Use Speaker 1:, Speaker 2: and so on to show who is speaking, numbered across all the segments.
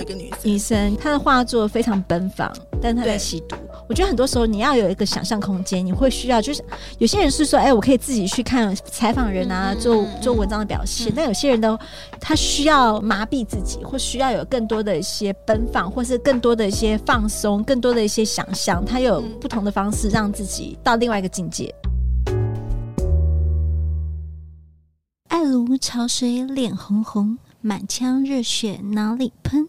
Speaker 1: 有一个女生，
Speaker 2: 女生她的画作非常奔放，但她在吸毒。我觉得很多时候你要有一个想象空间，你会需要就是有些人是说，哎、欸，我可以自己去看采访人啊，嗯、做做文章的表现。嗯、但有些人都他需要麻痹自己，或需要有更多的一些奔放，或是更多的一些放松，更多的一些想象。他有不同的方式让自己到另外一个境界。爱如潮水，脸红红，满腔热血哪里喷？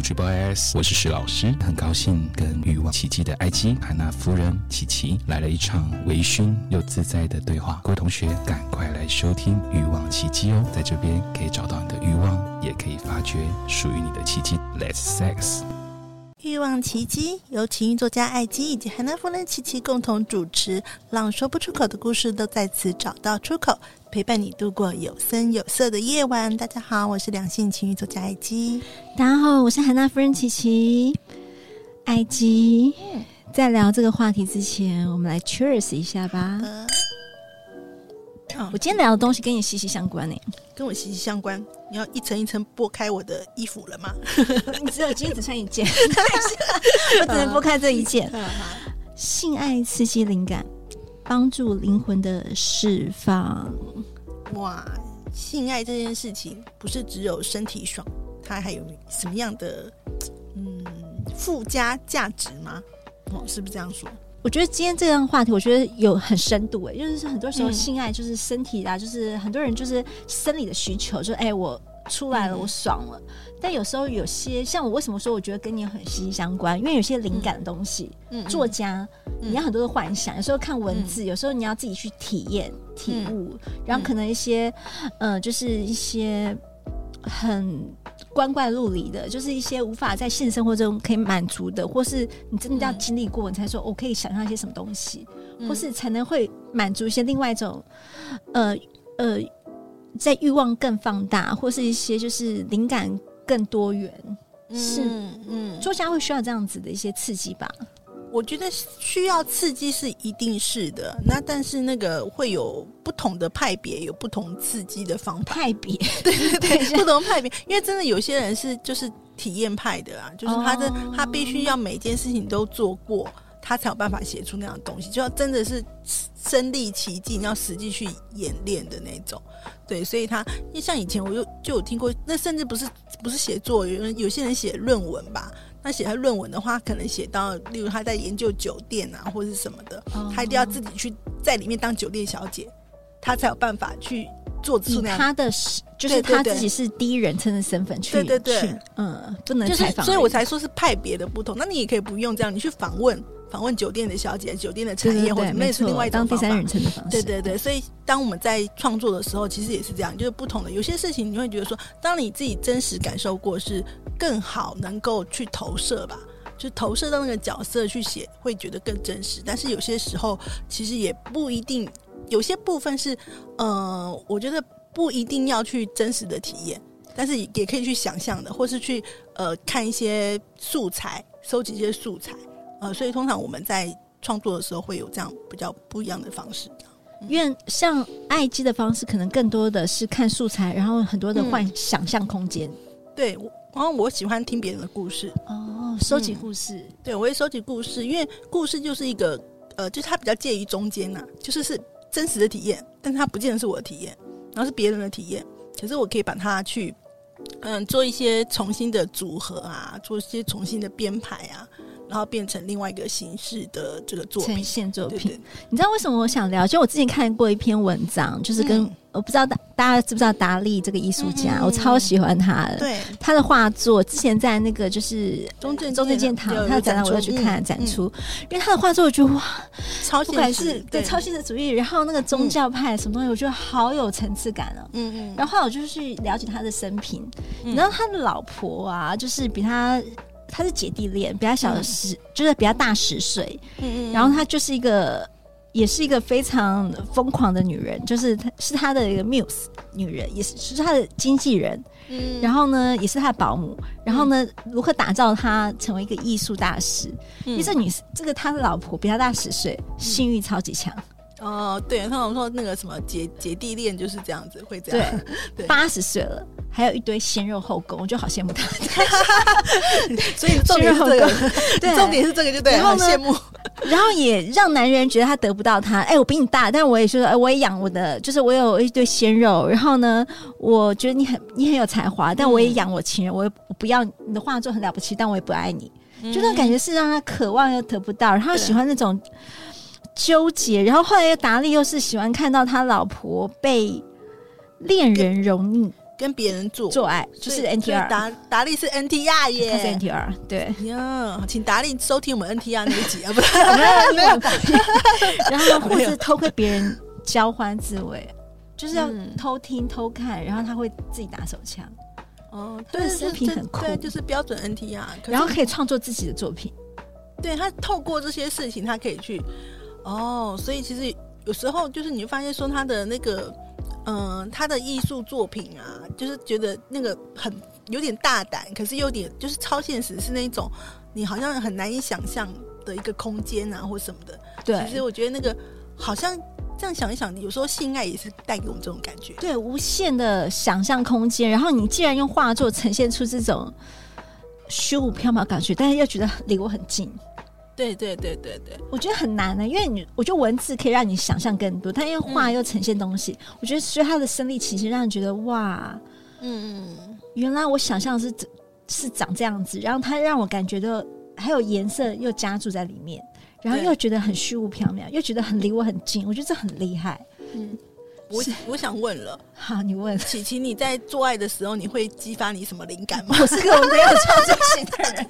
Speaker 3: 主播 AS，我是石老师，很高兴跟欲望奇迹的埃及海娜夫人琪琪来了一场微醺又自在的对话。各位同学，赶快来收听《欲望奇迹》哦，在这边可以找到你的欲望，也可以发掘属于你的奇迹。Let's sex。
Speaker 1: 欲望奇迹由情欲作家艾姬以及海娜夫人琪琪共同主持，让说不出口的故事都在此找到出口，陪伴你度过有声有色的夜晚。大家好，我是两性情欲作家艾姬。
Speaker 2: 大家好，我是海娜夫人琪琪。艾姬，在聊这个话题之前，我们来 cheers 一下吧。呃我今天聊的东西跟你息息相关呢、欸，
Speaker 1: 跟我息息相关。你要一层一层剥开我的衣服了吗？
Speaker 2: 你只有今天只穿一件，我只能剥开这一件。性爱刺激灵感，帮助灵魂的释放。
Speaker 1: 哇，性爱这件事情不是只有身体爽，它还有什么样的嗯附加价值吗？哦，是不是这样说？
Speaker 2: 我觉得今天这样话题，我觉得有很深度诶，就是很多时候性爱就是身体啊，嗯、就是很多人就是生理的需求，就是哎、欸，我出来了，我爽了。嗯、但有时候有些像我为什么说我觉得跟你很息息相关？因为有些灵感的东西，嗯、作家、嗯、你要很多的幻想，有时候看文字，嗯、有时候你要自己去体验、体悟，嗯、然后可能一些，嗯、呃，就是一些很。光怪陆离的，就是一些无法在现实生活中可以满足的，或是你真的要经历过，嗯、你才说我可以想象一些什么东西，嗯、或是才能会满足一些另外一种，呃呃，在欲望更放大，或是一些就是灵感更多元，嗯、是嗯，作家会需要这样子的一些刺激吧。
Speaker 1: 我觉得需要刺激是一定是的，那但是那个会有不同的派别，有不同刺激的方法。
Speaker 2: 派别，
Speaker 1: 对对 对，不同派别，因为真的有些人是就是体验派的啊，就是他的、哦、他必须要每件事情都做过，他才有办法写出那样的东西，就要真的是身历其境，要实际去演练的那种。对，所以他因为像以前我就就有听过，那甚至不是不是写作，有人有些人写论文吧。那写他论文的话，可能写到，例如他在研究酒店啊，或者是什么的，哦、他一定要自己去在里面当酒店小姐，他才有办法去做出那样。
Speaker 2: 他的就是他自己是第一人称的身份去，
Speaker 1: 对对对，
Speaker 2: 嗯，不能采访、
Speaker 1: 就是，所以我才说是派别的不同。那你也可以不用这样，你去访问。访问酒店的小姐、酒店的产业，或者那是另外一种方法。当第三人称的方式。对对对，所以当我们在创作的时候，其实也是这样，就是不同的。有些事情你会觉得说，当你自己真实感受过，是更好能够去投射吧，就投射到那个角色去写，会觉得更真实。但是有些时候，其实也不一定，有些部分是，呃，我觉得不一定要去真实的体验，但是也可以去想象的，或是去呃看一些素材，收集一些素材。呃，所以通常我们在创作的时候会有这样比较不一样的方式，
Speaker 2: 嗯、因为像爱机的方式，可能更多的是看素材，然后很多的幻想象空间。
Speaker 1: 嗯、对，然后我喜欢听别人的故事
Speaker 2: 哦，收集故事。嗯、
Speaker 1: 对，我会收集故事，因为故事就是一个呃，就是它比较介于中间呐、啊，就是是真实的体验，但是它不见得是我的体验，然后是别人的体验，可是我可以把它去嗯做一些重新的组合啊，做一些重新的编排啊。然后变成另外一个形式的这个作品，
Speaker 2: 呈现作品。对对，你知道为什么我想聊？就我之前看过一篇文章，就是跟、嗯、我不知道大大家知不知道达利这个艺术家，嗯、我超喜欢他的。对，他的画作之前在那个就是中正中正建堂，他的展览我要去看展出，嗯、因为他的画作我觉得哇，超不管是对超现实主义，然后那个宗教派什么东西，我觉得好有层次感哦。嗯嗯。然后后来我就去了解他的生平，你知道他的老婆啊，就是比他。他是姐弟恋，比他小十，嗯、就是比他大十岁。嗯嗯。然后他就是一个也是一个非常疯狂的女人，就是她是他的一个 muse 女人，也是是他的经纪人，嗯，然后呢，也是他的保姆，然后呢，嗯、如何打造他成为一个艺术大师？嗯、因为这女这个他的老婆比他大十岁，性欲超级强。
Speaker 1: 哦，对，他们说那个什么姐姐弟恋就是这样子，会这样。
Speaker 2: 对，八十岁了，还有一堆鲜肉后宫，我就好羡慕他。
Speaker 1: 所以重点是这个，对，重点是这个，就对，然后羡慕。
Speaker 2: 然后也让男人觉得他得不到他。哎，我比你大，但是我也说，哎，我也养我的，就是我有一堆鲜肉。然后呢，我觉得你很你很有才华，但我也养我情人。我我不要你的画作很了不起，但我也不爱你。就那种感觉是让他渴望又得不到，然后喜欢那种。纠结，然后后来又达利又是喜欢看到他老婆被恋人容溺，
Speaker 1: 跟别人做。
Speaker 2: 做爱，就是 NTR
Speaker 1: 达达利是 NTR 耶，
Speaker 2: 他是 NTR 对。
Speaker 1: 呀，请达利收听我们 NTR 那一集啊，不是？
Speaker 2: 没有，然后或者偷窥别人交欢自慰，就是要偷听偷看，然后他会自己打手枪，
Speaker 1: 哦，对，视频很酷，对，就是标准 NTR，
Speaker 2: 然后可以创作自己的作品，
Speaker 1: 对他透过这些事情，他可以去。哦，所以其实有时候就是你会发现说他的那个，嗯、呃，他的艺术作品啊，就是觉得那个很有点大胆，可是有点就是超现实，是那种你好像很难以想象的一个空间啊，或什么的。
Speaker 2: 对，
Speaker 1: 其实我觉得那个好像这样想一想，有时候性爱也是带给我们这种感觉，
Speaker 2: 对，无限的想象空间。然后你既然用画作呈现出这种虚无缥缈感觉，但是又觉得离我很近。
Speaker 1: 对对对对对，
Speaker 2: 我觉得很难呢，因为你，我觉得文字可以让你想象更多，但因为画又呈现东西，嗯、我觉得所以它的身临其境让人觉得哇，嗯，原来我想象是是长这样子，然后它让我感觉到还有颜色又加注在里面，然后又觉得很虚无缥缈，又觉得很离我很近，我觉得这很厉害，嗯。
Speaker 1: 我我想问了，
Speaker 2: 好，你问。
Speaker 1: 琪琪，你在做爱的时候，你会激发你什么灵感吗？
Speaker 2: 我是个没有创作性的人，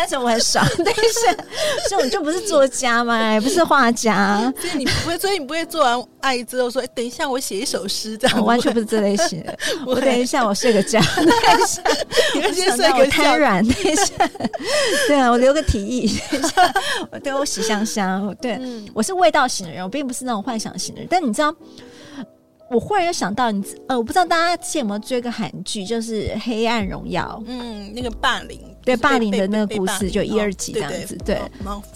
Speaker 2: 我只单纯我很爽。等一下，所以我就不是作家嘛，也不是画家，
Speaker 1: 所以你不会，所以你不会做完爱之后说，哎，等一下我写一首诗这样，
Speaker 2: 我完全不是这类型 的。我等一下我睡个觉，等一下你们先睡个觉，太软。等一下，对啊，我留个提议。等一下，我对我洗香香。对，我是味道型的人，我并不是那种幻想型的人。但你知道？我忽然又想到你，呃，我不知道大家之前有没有追个韩剧，就是《黑暗荣耀》。
Speaker 1: 嗯，那个霸凌，
Speaker 2: 对霸凌的那个故事，就一二集这样子，对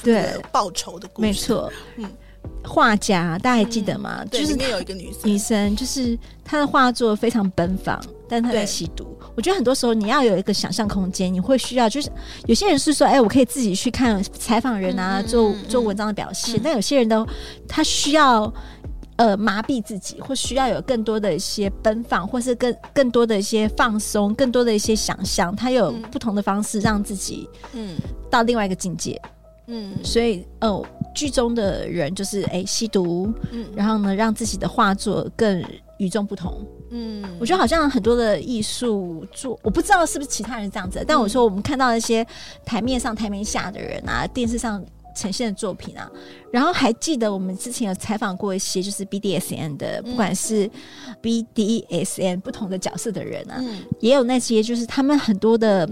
Speaker 2: 对，
Speaker 1: 报仇的故事，
Speaker 2: 没错。嗯，画家大家还记得吗？就是里面
Speaker 1: 有一个女生，
Speaker 2: 女生就是她的画作非常奔放，但她在吸毒。我觉得很多时候你要有一个想象空间，你会需要，就是有些人是说，哎，我可以自己去看采访人啊，做做文章的表现，但有些人都他需要。呃，麻痹自己，或需要有更多的一些奔放，或是更更多的一些放松，更多的一些想象，他有不同的方式让自己嗯。到另外一个境界嗯，所以哦，剧中的人就是哎、欸、吸毒嗯，然后呢让自己的画作更与众不同。嗯，我觉得好像很多的艺术作，我不知道是不是其他人这样子，但我说我们看到一些台面上台面下的人啊，电视上。呈现的作品啊，然后还记得我们之前有采访过一些就是 BDSN 的，不管是 BDSN 不同的角色的人啊，嗯、也有那些就是他们很多的，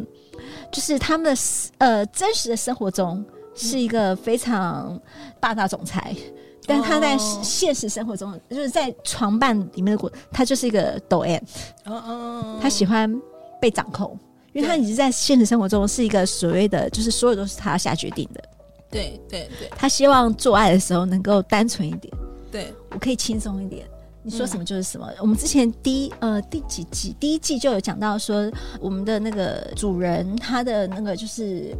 Speaker 2: 就是他们的呃真实的生活中是一个非常霸道总裁，嗯、但他在现实生活中就是在床伴里面的过，他就是一个抖 M，哦哦，他喜欢被掌控，因为他已经在现实生活中是一个所谓的就是所有都是他下决定的。
Speaker 1: 对对对，
Speaker 2: 他希望做爱的时候能够单纯一点，
Speaker 1: 对。
Speaker 2: 我可以轻松一点，你说什么就是什么。嗯、我们之前第一呃第几季第一季就有讲到说，我们的那个主人他的那个就是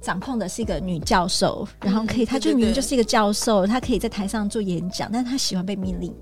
Speaker 2: 掌控的是一个女教授，然后可以，嗯、他就明明就是一个教授，他可以在台上做演讲，但他喜欢被命令。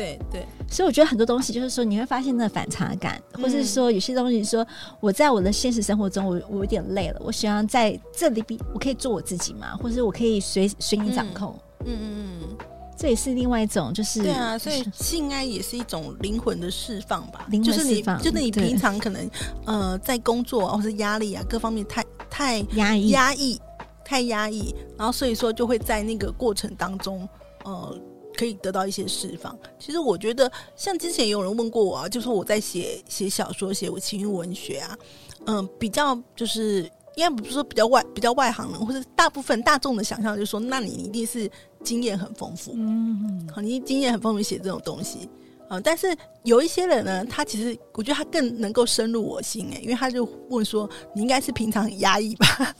Speaker 1: 对对，
Speaker 2: 所以我觉得很多东西就是说，你会发现那个反差感，或是说有些东西说，我在我的现实生活中，我我有点累了，我喜欢在这里比我可以做我自己嘛，或者我可以随随你掌控。嗯嗯嗯，这也是另外一种，就是
Speaker 1: 对啊，所以性爱也是一种灵魂的释放吧，
Speaker 2: 灵魂释放，
Speaker 1: 就是你平常可能呃在工作或是压力啊各方面太太
Speaker 2: 压抑
Speaker 1: 压抑太压抑，然后所以说就会在那个过程当中呃。可以得到一些释放。其实我觉得，像之前有人问过我啊，就是我在写写小说、写我情欲文学啊，嗯，比较就是应该不是说比较外比较外行人，或者大部分大众的想象，就是说，那你一定是经验很丰富，嗯，好，你经验很丰富写这种东西，嗯，但是有一些人呢，他其实我觉得他更能够深入我心，哎，因为他就问说，你应该是平常很压抑吧？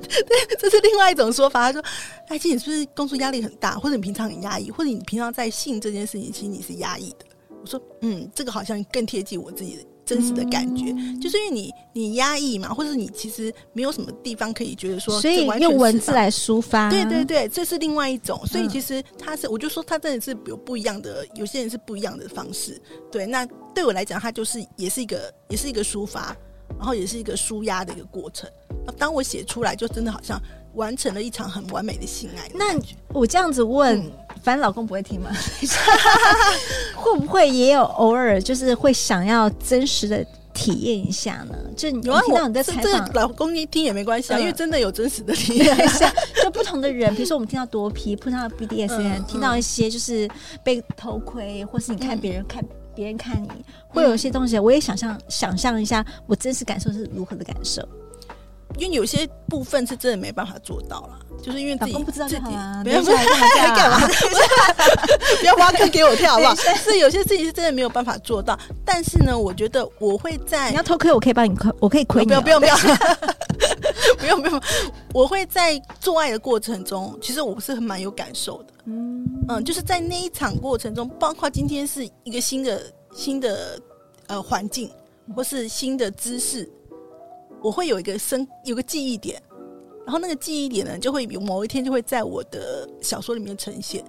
Speaker 1: 对，这是另外一种说法。他说，哎，其实你是不是工作压力很大，或者你平常很压抑，或者你平常在性这件事情，其实你是压抑的。我说，嗯，这个好像更贴近我自己的。真实的感觉，嗯、就是因为你你压抑嘛，或者你其实没有什么地方可以觉得说，
Speaker 2: 所以用文字来抒发，
Speaker 1: 对对对，这是另外一种。所以其实他是，我就说他真的是有不一样的，有些人是不一样的方式。对，那对我来讲，他就是也是一个，也是一个抒发，然后也是一个舒压的一个过程。当我写出来，就真的好像完成了一场很完美的性爱的。
Speaker 2: 那我这样子问。嗯反正老公不会听吗？会不会也有偶尔就是会想要真实的体验一下呢？就你听到你在采访，
Speaker 1: 老公一听也没关系啊，因为真的有真实的体验 一下。
Speaker 2: 就不同的人，比如说我们听到多 P，碰到 BDSN，听到一些就是被偷窥，或是你看别人看别人看你，会有一些东西，我也想象想象一下，我真实感受是如何的感受。
Speaker 1: 因为有些部分是真的没办法做到了，就是因为自己
Speaker 2: 不知道就好啊，
Speaker 1: 不要不要干嘛？不要挖坑给我跳好不好？是有些事情是真的没有办法做到，但是呢，我觉得我会在
Speaker 2: 你要偷窥，我可以帮你窥，我可以窥你。
Speaker 1: 不用不用不用，不用不用，我会在做爱的过程中，其实我是很蛮有感受的。嗯嗯，就是在那一场过程中，包括今天是一个新的新的呃环境，或是新的姿势。我会有一个生有个记忆点，然后那个记忆点呢，就会有某一天就会在我的小说里面呈现。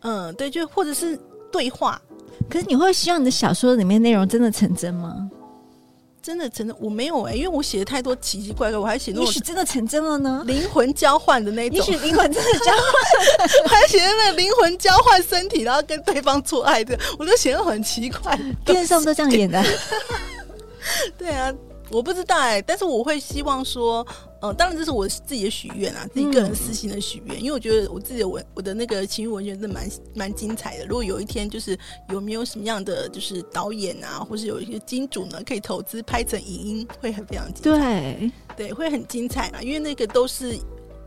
Speaker 1: 嗯，对，就或者是对话。
Speaker 2: 可是你会希望你的小说里面内容真的成真吗？
Speaker 1: 真的成真？我没有哎、欸，因为我写的太多奇奇怪怪，我还写那种
Speaker 2: 也许真的成真了呢。
Speaker 1: 灵魂交换的那种，
Speaker 2: 也许灵魂真的交换，
Speaker 1: 我 还写那个灵魂交换身体，然后跟对方做爱的，我都写的很奇怪。
Speaker 2: 电视上都这样演的。
Speaker 1: 对啊。我不知道哎、欸，但是我会希望说，呃，当然这是我自己的许愿啊，自己个人私心的许愿，嗯、因为我觉得我自己的文，我的那个情欲文学是蛮蛮精彩的。如果有一天就是有没有什么样的就是导演啊，或是有一些金主呢，可以投资拍成影音，会很非常精彩。对对，会很精彩嘛，因为那个都是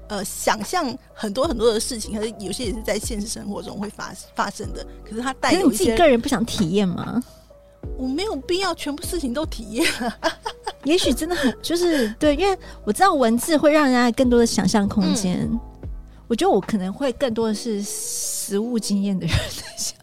Speaker 1: 呃想象很多很多的事情，可是有些也是在现实生活中会发发生的。可是他带有一些，
Speaker 2: 你自己个人不想体验吗？
Speaker 1: 我没有必要全部事情都体验，
Speaker 2: 也许真的很就是对，因为我知道文字会让人家更多的想象空间。嗯、我觉得我可能会更多的是实物经验的人，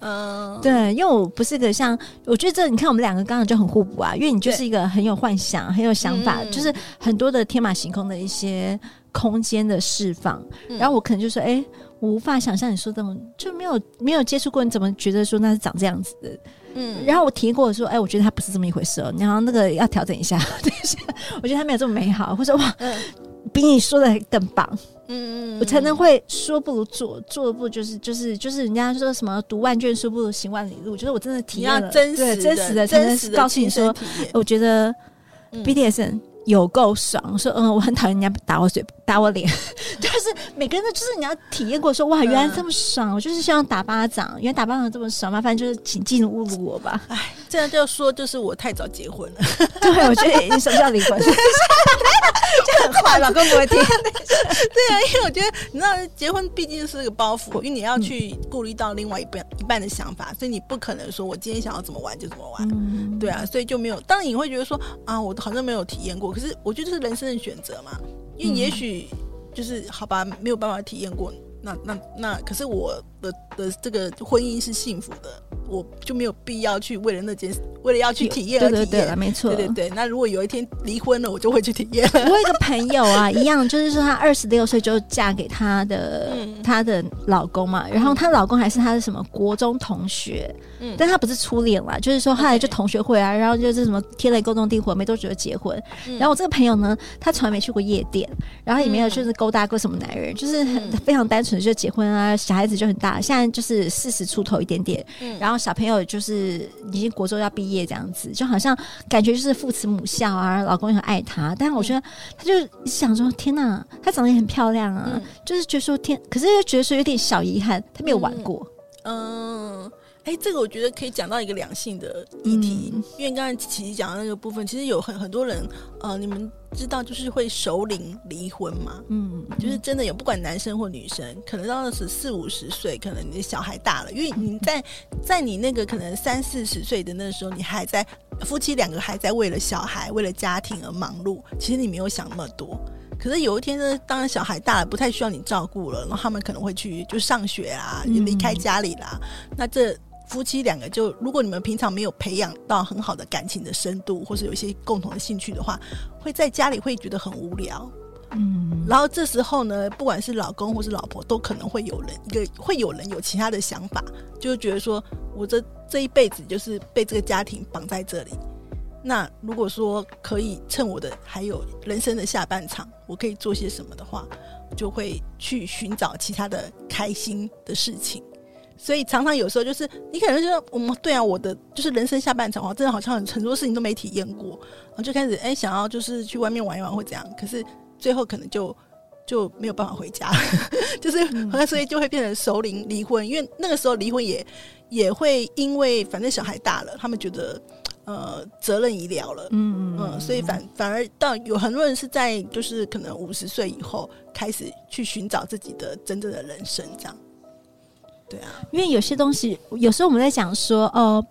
Speaker 2: 嗯，对，因为我不是个像，我觉得这你看我们两个刚刚就很互补啊，因为你就是一个很有幻想、很有想法，嗯、就是很多的天马行空的一些空间的释放。嗯、然后我可能就说，哎、欸，我无法想象你说这种就没有没有接触过，你怎么觉得说那是长这样子的？嗯，然后我提过说，哎，我觉得他不是这么一回事哦，然后那个要调整一下，等一下，我觉得他没有这么美好，或者哇，嗯、比你说的更棒，嗯嗯，我才能会说不如做，做不就是就是就是人家说什么读万卷书不如行万里路，就是我真的体验了。
Speaker 1: 真实的
Speaker 2: 真实的真实的告诉你说，我觉得 BDSM。有够爽！说嗯，我很讨厌人家打我嘴、打我脸，就是每个人的就是你要体验过说，说哇，原来这么爽！我就是希望打巴掌，原来打巴掌这么爽，麻烦就是请进侮辱我吧。
Speaker 1: 哎，这样就说就是我太早结婚了。
Speaker 2: 对，我觉得你什么叫离婚？就很坏，老公不会听。
Speaker 1: 对啊，因为我觉得你知道，结婚毕竟是个包袱，因为你要去顾虑到另外一半一半的想法，所以你不可能说我今天想要怎么玩就怎么玩。嗯、对啊，所以就没有。当然你会觉得说啊，我好像没有体验过。可是我觉得这是人生的选择嘛，因为也许就是好吧，没有办法体验过，那那那，可是我的的这个婚姻是幸福的。我就没有必要去为了那件事，为了要去体验而体验，
Speaker 2: 对对对，没错，
Speaker 1: 对对对。那如果有一天离婚了，我就会去体验。
Speaker 2: 我有一个朋友啊，一样，就是说她二十六岁就嫁给她的她、嗯、的老公嘛，然后她老公还是她的什么国中同学，嗯，但她不是初恋啦，就是说后来就同学会啊，然后就是什么天雷勾动地火，没多久就结婚。嗯、然后我这个朋友呢，他从来没去过夜店，然后也没有就是勾搭过什么男人，嗯、就是很非常单纯的就结婚啊，小孩子就很大，现在就是四十出头一点点，嗯，然后。小朋友就是已经国中要毕业这样子，就好像感觉就是父慈母孝啊，老公也很爱她。但是我觉得，他就想说：天哪，她长得也很漂亮啊，嗯、就是觉得说天，可是又觉得说有点小遗憾，她没有玩过。
Speaker 1: 嗯，哎、哎，这个我觉得可以讲到一个两性的议题，嗯、因为刚才琪琪讲的那个部分，其实有很很多人，呃，你们知道就是会熟龄离婚嘛，嗯，就是真的有，不管男生或女生，可能到了十四五十岁，可能你的小孩大了，因为你在在你那个可能三四十岁的那时候，你还在夫妻两个还在为了小孩、为了家庭而忙碌，其实你没有想那么多。可是有一天呢，当然小孩大了，不太需要你照顾了，然后他们可能会去就上学啊，离开家里啦，嗯、那这。夫妻两个就，如果你们平常没有培养到很好的感情的深度，或是有一些共同的兴趣的话，会在家里会觉得很无聊。嗯，然后这时候呢，不管是老公或是老婆，都可能会有人一个会有人有其他的想法，就觉得说我这这一辈子就是被这个家庭绑在这里。那如果说可以趁我的还有人生的下半场，我可以做些什么的话，就会去寻找其他的开心的事情。所以常常有时候就是你可能觉得我们对啊，我的就是人生下半场，真的好像很很多事情都没体验过，然后就开始哎、欸、想要就是去外面玩一玩或怎样，可是最后可能就就没有办法回家，就是所以就会变成熟龄离婚，因为那个时候离婚也也会因为反正小孩大了，他们觉得呃责任已了了，嗯嗯，所以反反而到有很多人是在就是可能五十岁以后开始去寻找自己的真正的人生这样。对啊，
Speaker 2: 因为有些东西，有时候我们在讲说，哦，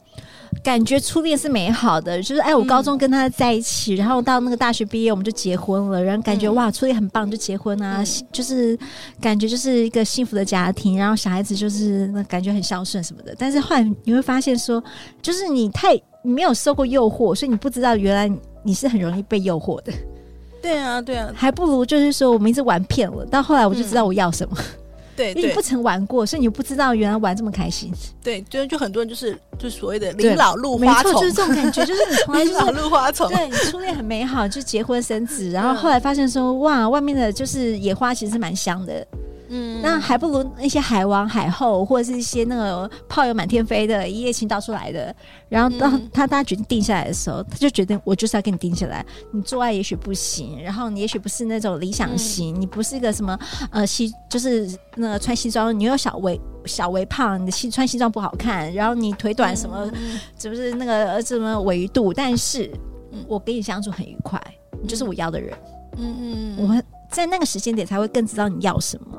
Speaker 2: 感觉初恋是美好的，就是哎，我高中跟他在一起，嗯、然后到那个大学毕业我们就结婚了，然后感觉、嗯、哇，初恋很棒，就结婚啊，嗯、就是感觉就是一个幸福的家庭，然后小孩子就是那感觉很孝顺什么的。但是后来你会发现说，就是你太你没有受过诱惑，所以你不知道原来你是很容易被诱惑的。
Speaker 1: 对啊，对啊，
Speaker 2: 还不如就是说我们一直玩骗了，到后来我就知道我要什么。嗯
Speaker 1: 对，
Speaker 2: 因为你不曾玩过，所以你不知道原来玩这么开心。
Speaker 1: 对，就就很多人就是就所谓的零老入花丛，
Speaker 2: 没错，就是这种感觉，就是你从来就是
Speaker 1: 老入花丛。
Speaker 2: 对，你初恋很美好，就结婚生子，然后后来发现说，哇，外面的就是野花其实是蛮香的。嗯，那还不如那些海王海后，或者是一些那个炮友满天飞的，一夜情到出来的。然后当他大家决定定下来的时候，他就决定我就是要跟你定下来。你做爱也许不行，然后你也许不是那种理想型，嗯、你不是一个什么呃西，就是那个穿西装，你又小微小微胖，你的西穿西装不好看，然后你腿短什么，嗯、是不是那个什么维度？但是我跟你相处很愉快，你就是我要的人。嗯嗯，我们在那个时间点才会更知道你要什么。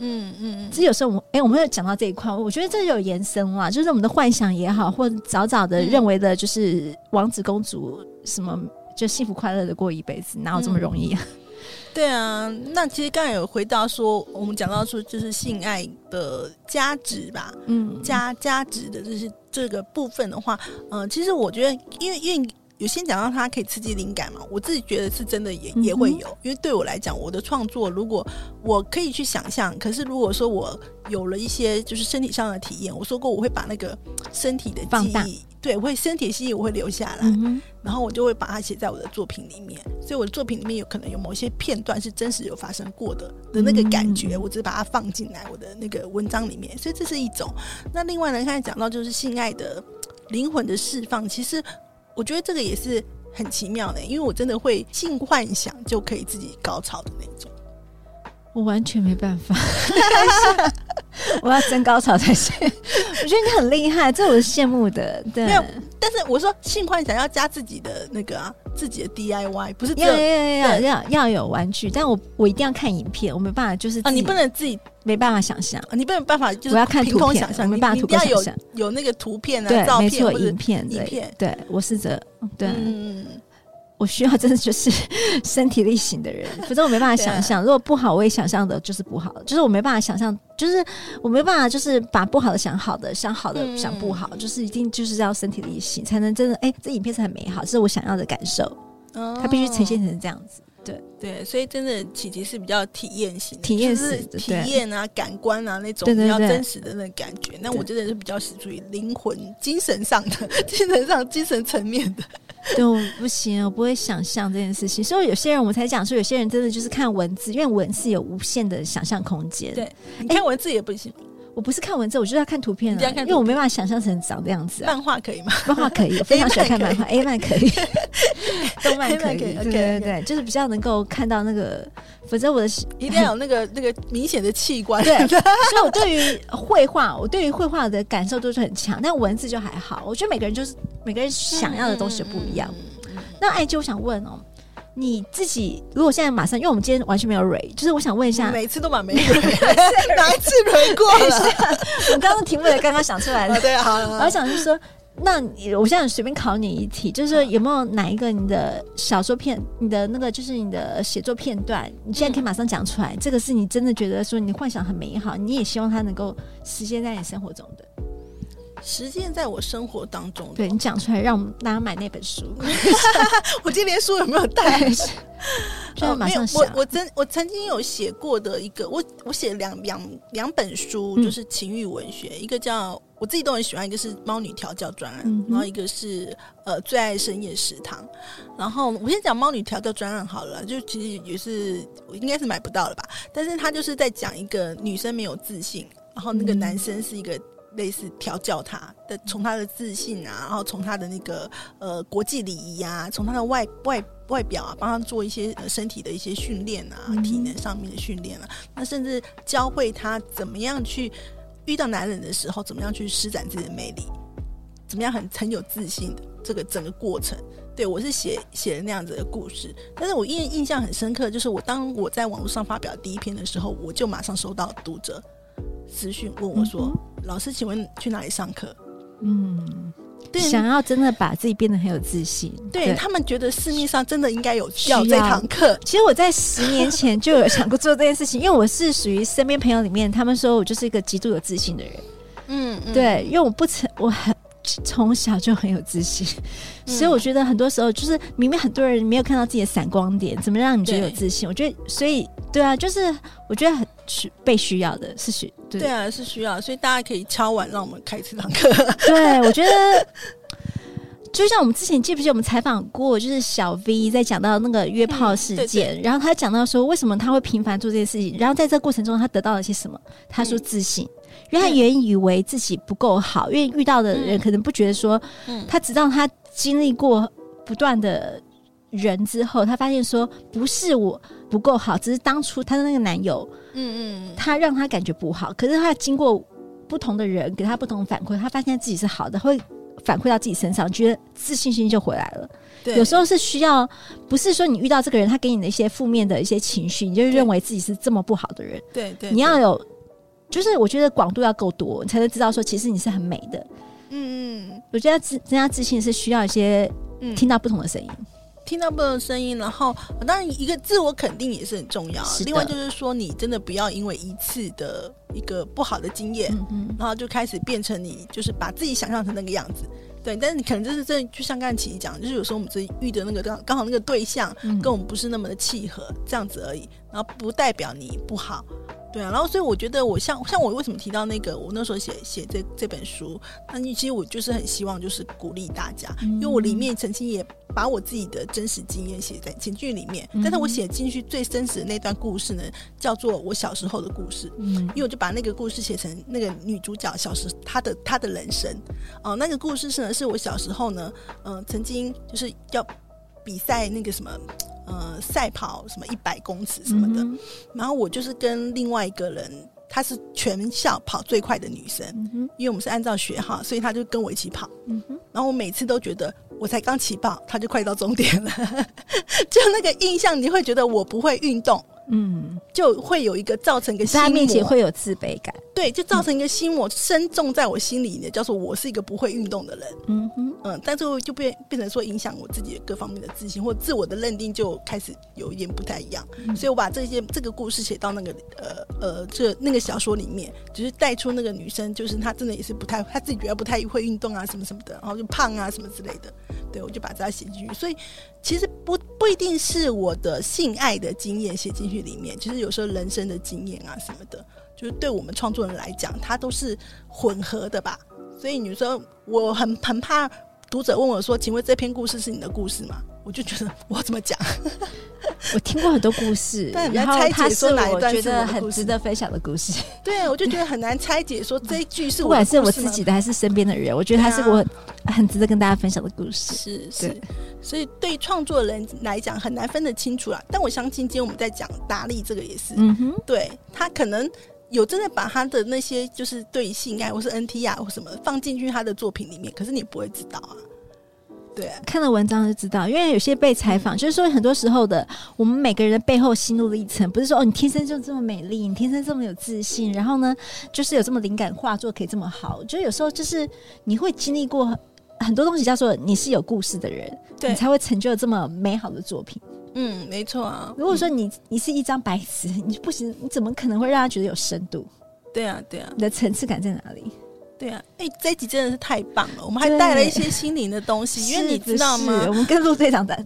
Speaker 2: 嗯嗯，其实有时候我们哎、欸，我们有讲到这一块，我觉得这就有延伸啦，就是我们的幻想也好，或者早早的认为的，就是王子公主什么就幸福快乐的过一辈子，哪有这么容易啊？
Speaker 1: 嗯、对啊，那其实刚才有回答说，我们讲到说，就是性爱的价值吧，嗯，加价值的就是这个部分的话，嗯、呃，其实我觉得，因为因为。有先讲到它可以刺激灵感嘛？我自己觉得是真的也，也也会有。因为对我来讲，我的创作如果我可以去想象，可是如果说我有了一些就是身体上的体验，我说过我会把那个身体的记忆，对，我会身体的记忆我会留下来，嗯、然后我就会把它写在我的作品里面。所以我的作品里面有可能有某些片段是真实有发生过的的那个感觉，我只是把它放进来我的那个文章里面。所以这是一种。那另外呢，刚才讲到就是性爱的灵魂的释放，其实。我觉得这个也是很奇妙的，因为我真的会性幻想就可以自己高潮的那种，
Speaker 2: 我完全没办法，我要真高潮才行。我觉得你很厉害，这我是羡慕的。对，
Speaker 1: 但是我说性幻想要加自己的那个啊，自己的 DIY，不是
Speaker 2: 要要要要要有玩具，但我我一定要看影片，我没办法，就是
Speaker 1: 啊，你不能自己。
Speaker 2: 没办法想象，
Speaker 1: 你没有办法，就是
Speaker 2: 我要看图片，
Speaker 1: 想象，
Speaker 2: 没办法图片想象，
Speaker 1: 有那个图片啊，
Speaker 2: 对，
Speaker 1: 照片，
Speaker 2: 没错，影片，影片，对，我是这，对，嗯，我需要真的就是 身体力行的人，否则我没办法想象。如果不好，我也想象的就是不好，就是我没办法想象，就是我没办法，就是把不好的想好的，想好的想不好，就是一定就是要身体力行，才能真的，哎，这影片是很美好，这是我想要的感受，它必须呈现成这样子。对
Speaker 1: 对，所以真的琪琪是比较体验型，
Speaker 2: 体验式
Speaker 1: 体验啊，感官啊那种比较真实的那个感觉。那我真的是比较是属于灵魂、精神上的、精神上、精神层面的。
Speaker 2: 对，我不行，我不会想象这件事情。所以有些人，我才讲说，有些人真的就是看文字，因为文字有无限的想象空间。
Speaker 1: 对，你看文字也不行。
Speaker 2: 我不是看文字，我就是要看图片啊，因为我没办法想象成长的样子。
Speaker 1: 漫画可以吗？
Speaker 2: 漫画可以，我非常 喜欢看漫画。A 漫可以，动漫可以，对对对，就是比较能够看到那个。否则我的
Speaker 1: 一定要有那个那个明显的器官。
Speaker 2: 对，所以我对于绘画，我对于绘画的感受都是很强，但文字就还好。我觉得每个人就是每个人想要的东西不一样。那艾灸，我想问哦。你自己如果现在马上，因为我们今天完全没有蕊，就是我想问一下，
Speaker 1: 每次都蛮没蕊，哪一次蕊过了？
Speaker 2: 我刚刚题目也刚刚想出来的，
Speaker 1: 对啊。
Speaker 2: 我想就是说，那我现在随便考你一题，就是说有没有哪一个你的小说片，你的那个就是你的写作片段，你现在可以马上讲出来，这个是你真的觉得说你幻想很美好，你也希望它能够实现在你生活中的。
Speaker 1: 实践在我生活当中，
Speaker 2: 对你讲出来，让大家买那本书。
Speaker 1: 我今天连书有没有带？
Speaker 2: 就马上
Speaker 1: 我我曾我曾经有写过的一个，我我写两两两本书，就是情欲文学，嗯、一个叫我自己都很喜欢，一个是《猫女调教专案》，嗯、然后一个是呃最爱深夜食堂。然后我先讲《猫女调教专案》好了，就其实也是应该是买不到了吧？但是他就是在讲一个女生没有自信，然后那个男生是一个。类似调教他的，从他的自信啊，然后从他的那个呃国际礼仪啊，从他的外外外表啊，帮他做一些身体的一些训练啊，嗯、体能上面的训练啊，那甚至教会他怎么样去遇到男人的时候，怎么样去施展自己的魅力，怎么样很很有自信的这个整个过程。对，我是写写了那样子的故事，但是我印印象很深刻，就是我当我在网络上发表第一篇的时候，我就马上收到读者私讯问我说。嗯老师，请问去哪里上课？
Speaker 2: 嗯，对，想要真的把自己变得很有自信，
Speaker 1: 对，对他们觉得市面上真的应该有需要这堂课。
Speaker 2: 其实我在十年前就有想过做这件事情，因为我是属于身边朋友里面，他们说我就是一个极度有自信的人。嗯，嗯对，因为我不曾我很。从小就很有自信，嗯、所以我觉得很多时候就是明明很多人没有看到自己的闪光点，怎么让你觉得有自信？我觉得，所以对啊，就是我觉得很需被需要的是需对，
Speaker 1: 对啊，是需要，所以大家可以敲碗让我们开这堂课。
Speaker 2: 对，我觉得就像我们之前记不记得我们采访过，就是小 V 在讲到那个约炮事件，然后他讲到说为什么他会频繁做这些事情，然后在这个过程中他得到了些什么？他说自信。嗯因为他原以为自己不够好，因为遇到的人可能不觉得说，他直到他经历过不断的人之后，他发现说不是我不够好，只是当初他的那个男友，嗯嗯，他让他感觉不好。可是他经过不同的人给他不同反馈，他发现自己是好的，会反馈到自己身上，觉得自信心就回来了。对，有时候是需要，不是说你遇到这个人，他给你的一些负面的一些情绪，你就认为自己是这么不好的人。
Speaker 1: 对对，
Speaker 2: 你要有。就是我觉得广度要够多，你才能知道说其实你是很美的。嗯嗯，我觉得自增加自信是需要一些听到不同的声音，嗯，
Speaker 1: 听到不同的声音，然后当然一个自我肯定也是很重要。的。另外就是说，你真的不要因为一次的一个不好的经验，嗯嗯，然后就开始变成你就是把自己想象成那个样子。对，但是你可能就是这就像刚才琪琪讲，就是有时候我们自己遇的那个刚刚好那个对象跟我们不是那么的契合，嗯，这样子而已，然后不代表你不好。对啊，然后所以我觉得我像像我为什么提到那个我那时候写写这这本书，那你其实我就是很希望就是鼓励大家，嗯、因为我里面曾经也把我自己的真实经验写在情剧里面，嗯、但是我写进去最真实的那段故事呢，叫做我小时候的故事，嗯，因为我就把那个故事写成那个女主角小时她的她的人生，哦、呃，那个故事是呢是我小时候呢，嗯、呃，曾经就是要比赛那个什么。呃，赛跑什么一百公尺什么的，嗯、然后我就是跟另外一个人，她是全校跑最快的女生，嗯、因为我们是按照学号，所以她就跟我一起跑。嗯、然后我每次都觉得，我才刚起跑，她就快到终点了，就那个印象，你会觉得我不会运动。嗯，就会有一个造成一个心魔，在他面前
Speaker 2: 会有自卑感，
Speaker 1: 对，就造成一个心魔深种在我心里呢，叫做我是一个不会运动的人。嗯哼，嗯，但最后就变变成说影响我自己的各方面的自信或自我的认定就开始有一点不太一样。嗯、所以我把这些这个故事写到那个呃呃这那个小说里面，就是带出那个女生，就是她真的也是不太，她自己觉得不太会运动啊什么什么的，然后就胖啊什么之类的。对，我就把它写进去。所以其实不不一定是我的性爱的经验写进去里面，其实有时候人生的经验啊什么的，就是对我们创作人来讲，它都是混合的吧。所以你说我很很怕读者问我说：“请问这篇故事是你的故事吗？”我就觉得我怎么讲？
Speaker 2: 我听过很多故事，然后他是我觉得很值得分享的故事。
Speaker 1: 对，我就觉得很难拆解，说这一句是
Speaker 2: 不管是我自己的还是身边的人，我觉得他是我很值得跟大家分享的故事。
Speaker 1: 是是，所以对创作人来讲很难分得清楚啦。但我相信今天我们在讲达利这个也是，嗯哼，对他可能有真的把他的那些就是对性爱或是 NT 啊或什么放进去他的作品里面，可是你不会知道啊。对啊，
Speaker 2: 看了文章就知道，因为有些被采访，就是说很多时候的我们每个人的背后心路历程，不是说哦，你天生就这么美丽，你天生这么有自信，然后呢，就是有这么灵感画作可以这么好。就有时候就是你会经历过很多东西，叫做你是有故事的人，对，你才会成就这么美好的作品。
Speaker 1: 嗯，没错啊。
Speaker 2: 如果说你你是一张白纸，你不行，你怎么可能会让他觉得有深度？
Speaker 1: 对啊，对啊，
Speaker 2: 你的层次感在哪里？
Speaker 1: 对啊，哎、欸，这一集真的是太棒了！我们还带了一些心灵的东西，因为你知道吗？
Speaker 2: 我们跟陆队长的，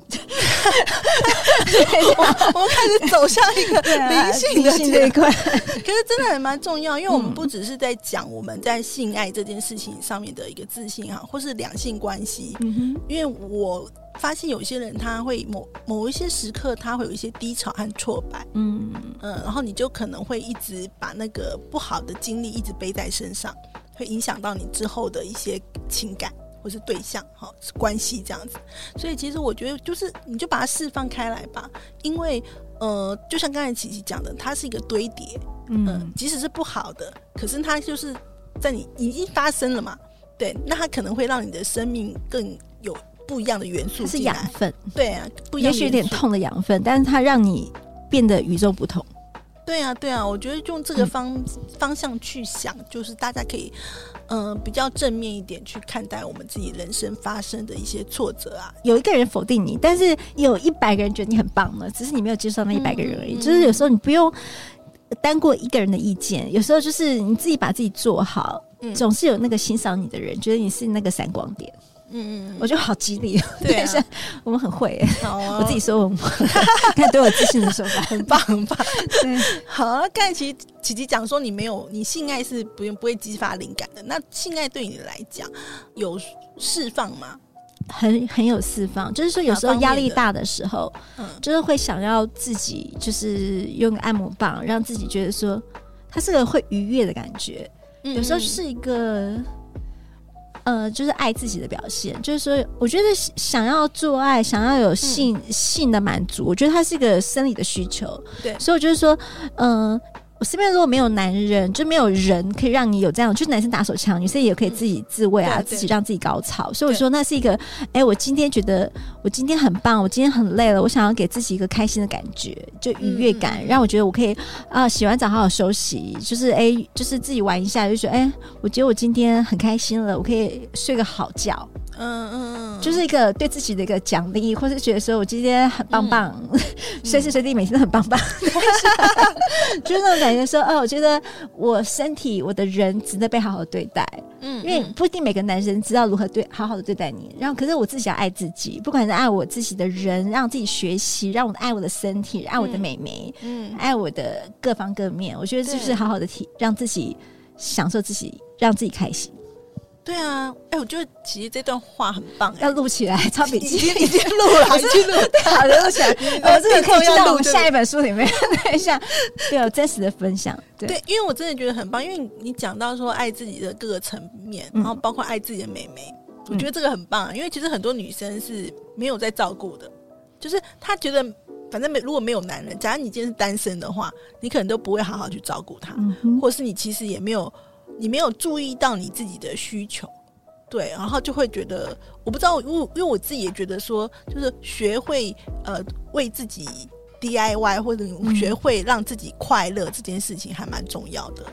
Speaker 1: 我们开始走向一个灵性的这一块。可是真的还蛮重要，因为我们不只是在讲我们在性爱这件事情上面的一个自信哈，或是两性关系。嗯哼，因为我发现有些人他会某某一些时刻他会有一些低潮和挫败，嗯嗯，然后你就可能会一直把那个不好的经历一直背在身上。会影响到你之后的一些情感或是对象哈关系这样子，所以其实我觉得就是你就把它释放开来吧，因为呃，就像刚才琪琪讲的，它是一个堆叠，嗯、呃，即使是不好的，可是它就是在你已经发生了嘛，对，那它可能会让你的生命更有不一样的元素，
Speaker 2: 是养分，
Speaker 1: 对啊，不一样，
Speaker 2: 也许有点痛的养分，但是它让你变得与众不同。
Speaker 1: 对啊，对啊，我觉得用这个方、嗯、方向去想，就是大家可以，嗯、呃，比较正面一点去看待我们自己人生发生的一些挫折啊。
Speaker 2: 有一个人否定你，但是有一百个人觉得你很棒呢，只是你没有接受那一百个人而已。嗯、就是有时候你不用单过一个人的意见，有时候就是你自己把自己做好，嗯、总是有那个欣赏你的人，觉得你是那个闪光点。嗯嗯，我觉得好激励，对啊，我们很会，我自己说我们 看对我自信的说法，
Speaker 1: 很棒很棒。对，好，刚才其实琪琪讲说你没有，你性爱是不用不会激发灵感的。那性爱对你来讲有释放吗？
Speaker 2: 很很有释放，就是说有时候压力大的时候，嗯，就是会想要自己就是用个按摩棒，让自己觉得说它是个会愉悦的感觉。有时候是一个。呃，就是爱自己的表现，就是说，我觉得想要做爱，想要有性、嗯、性的满足，我觉得它是一个生理的需求。对，所以我就是说，嗯、呃。身边如果没有男人，就没有人可以让你有这样，就是男生打手枪，女生也可以自己自慰啊，自己让自己高潮。所以我说那是一个，哎、我今天觉得我今天很棒，我今天很累了，我想要给自己一个开心的感觉，就愉悦感，让我觉得我可以啊、洗完澡好好休息，就是哎、就是自己玩一下，就觉得哎、我觉得我今天很开心了，我可以睡个好觉。嗯嗯嗯，就是一个对自己的一个奖励，或是觉得说我今天很棒棒，随时随地每天都很棒棒，就是那种感说，哦，我觉得我身体我的人值得被好好对待。嗯，因为不一定每个男生知道如何对好好的对待你，然后可是我自己要爱自己，不管是爱我自己的人，让自己学习，让我爱我的身体，爱我的美眉，嗯，爱我的各方各面，我觉得就是好好的体，让自己享受自己，让自己开心。
Speaker 1: 对啊，哎，我觉得其实这段话很棒，
Speaker 2: 要录起来，抄笔记，
Speaker 1: 已经录了，已经录了，好的，录起来。
Speaker 2: 我这个可以进到下一本书里面，看一下，对，有真实的分享。
Speaker 1: 对，因为我真的觉得很棒，因为你讲到说爱自己的各个层面，然后包括爱自己的美眉，我觉得这个很棒。因为其实很多女生是没有在照顾的，就是她觉得反正没如果没有男人，假如你今天是单身的话，你可能都不会好好去照顾她，或是你其实也没有。你没有注意到你自己的需求，对，然后就会觉得我不知道，因为因为我自己也觉得说，就是学会呃为自己 DIY 或者学会让自己快乐这件事情还蛮重要的。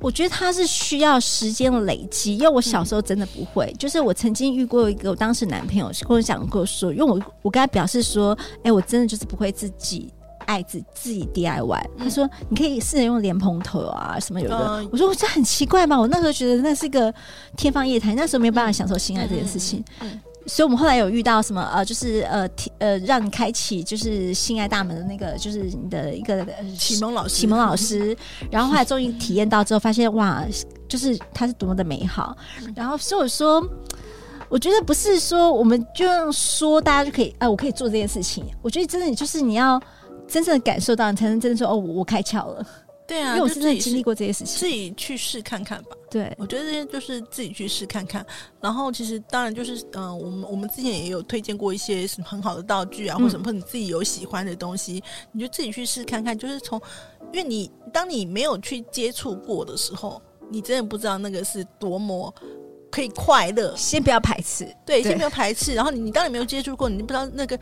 Speaker 2: 我觉得它是需要时间的累积，因为我小时候真的不会。嗯、就是我曾经遇过一个我当时男朋友跟我讲过说，因为我我跟他表示说，哎，我真的就是不会自己。爱自自己 DIY，他说你可以试着用莲蓬头啊什么有的。嗯、我说我这很奇怪嘛，我那时候觉得那是一个天方夜谭，那时候没有办法享受性爱这件事情。所以我们后来有遇到什么呃，就是呃呃，让你开启就是性爱大门的那个，就是你的一个
Speaker 1: 启蒙老师，
Speaker 2: 启蒙老师。然后后来终于体验到之后，发现哇，就是它是多么的美好。然后所以我说。我觉得不是说我们就这样说，大家就可以啊，我可以做这件事情。我觉得真的就是你要真正的感受到，你才能真的说哦，我开窍了。
Speaker 1: 对啊，
Speaker 2: 因为我真的经历过这些事情，
Speaker 1: 自己去试看看吧。
Speaker 2: 对，
Speaker 1: 我觉得这些就是自己去试看看。然后其实当然就是，嗯、呃，我们我们之前也有推荐过一些什么很好的道具啊，或者什么或你自己有喜欢的东西，嗯、你就自己去试看看。就是从，因为你当你没有去接触过的时候，你真的不知道那个是多么可以快乐。
Speaker 2: 先不要排斥，
Speaker 1: 对，先不要排斥。然后你你当你没有接触过，你不知道那个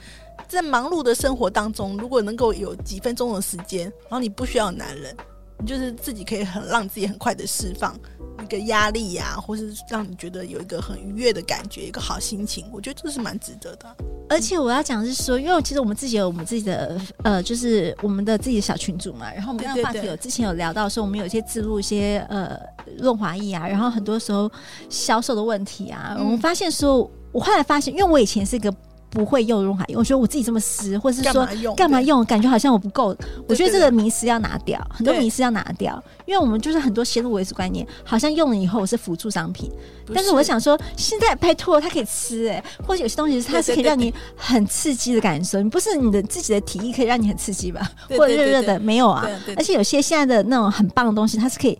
Speaker 1: 在忙碌的生活当中，如果能够有几分钟的时间，然后你不需要男人。你就是自己可以很让自己很快的释放一个压力呀、啊，或是让你觉得有一个很愉悦的感觉，一个好心情。我觉得这是蛮值得的。
Speaker 2: 而且我要讲的是说，因为其实我们自己有我们自己的呃，就是我们的自己的小群组嘛。然后我们刚刚话题有之前有聊到说，我们有一些植入一些呃润滑液啊，然后很多时候销售的问题啊，嗯、我们发现说，我后来发现，因为我以前是一个。不会用润滑液，我觉得我自己这么湿，或者是说干嘛用，感觉好像我不够。我觉得这个迷失要拿掉，很多迷失要拿掉，因为我们就是很多先入为主观念，好像用了以后我是辅助商品。但是我想说，现在拜托它可以吃哎、欸，或者有些东西它是可以让你很刺激的感受，你不是你的自己的体力可以让你很刺激吧？或者热热的没有啊？而且有些现在的那种很棒的东西，它是可以。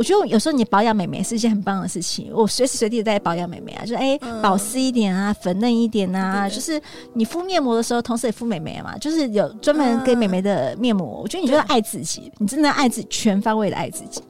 Speaker 2: 我觉得有时候你保养美眉是一件很棒的事情。我随时随地在保养美眉啊，就是哎、欸、保湿一点啊，粉嫩一点啊，就是你敷面膜的时候，同时也敷美眉嘛，就是有专门给美眉的面膜。我觉得你就要爱自己，你真的爱自己，全方位的爱自己。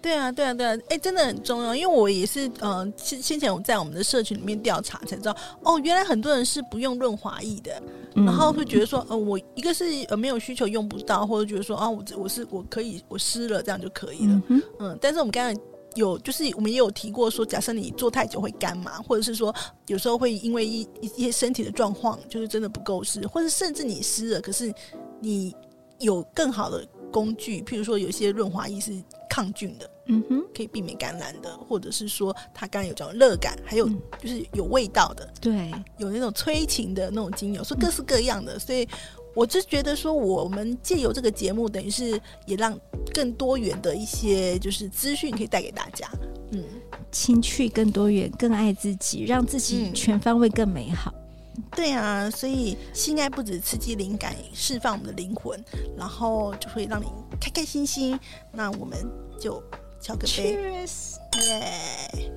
Speaker 1: 对啊，对啊，对啊，哎、欸，真的很重要。因为我也是，嗯、呃，先先前我在我们的社群里面调查才知道，哦，原来很多人是不用润滑液的，嗯、然后会觉得说，呃，我一个是呃没有需求用不到，或者觉得说，啊，我我是我可以我湿了这样就可以了，嗯，嗯。但是我们刚才有就是我们也有提过说，假设你坐太久会干嘛，或者是说有时候会因为一一些身体的状况，就是真的不够湿，或者甚至你湿了，可是你有更好的。工具，譬如说，有些润滑液是抗菌的，嗯哼，可以避免感染的，或者是说，它刚刚有讲热感，还有就是有味道的，
Speaker 2: 对，
Speaker 1: 有那种催情的那种精油，所以各式各样的。嗯、所以，我就觉得说，我们借由这个节目，等于是也让更多元的一些就是资讯可以带给大家。嗯，
Speaker 2: 情趣更多元，更爱自己，让自己全方位更美好。嗯
Speaker 1: 对啊，所以性爱不止刺激灵感，释放我们的灵魂，然后就会让你开开心心。那我们就敲个杯耶.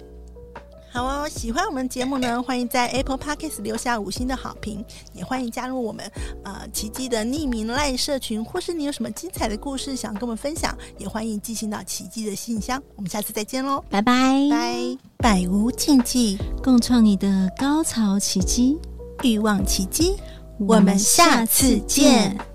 Speaker 1: 好哦，喜欢我们节目呢，欢迎在 Apple Podcast 留下五星的好评，也欢迎加入我们呃奇迹的匿名赖社群，或是你有什么精彩的故事想跟我们分享，也欢迎寄信到奇迹的信箱。我们下次再见喽，
Speaker 2: 拜拜
Speaker 1: 拜，百无禁忌，
Speaker 2: 共创你的高潮奇迹。
Speaker 1: 欲望奇迹，我们下次见。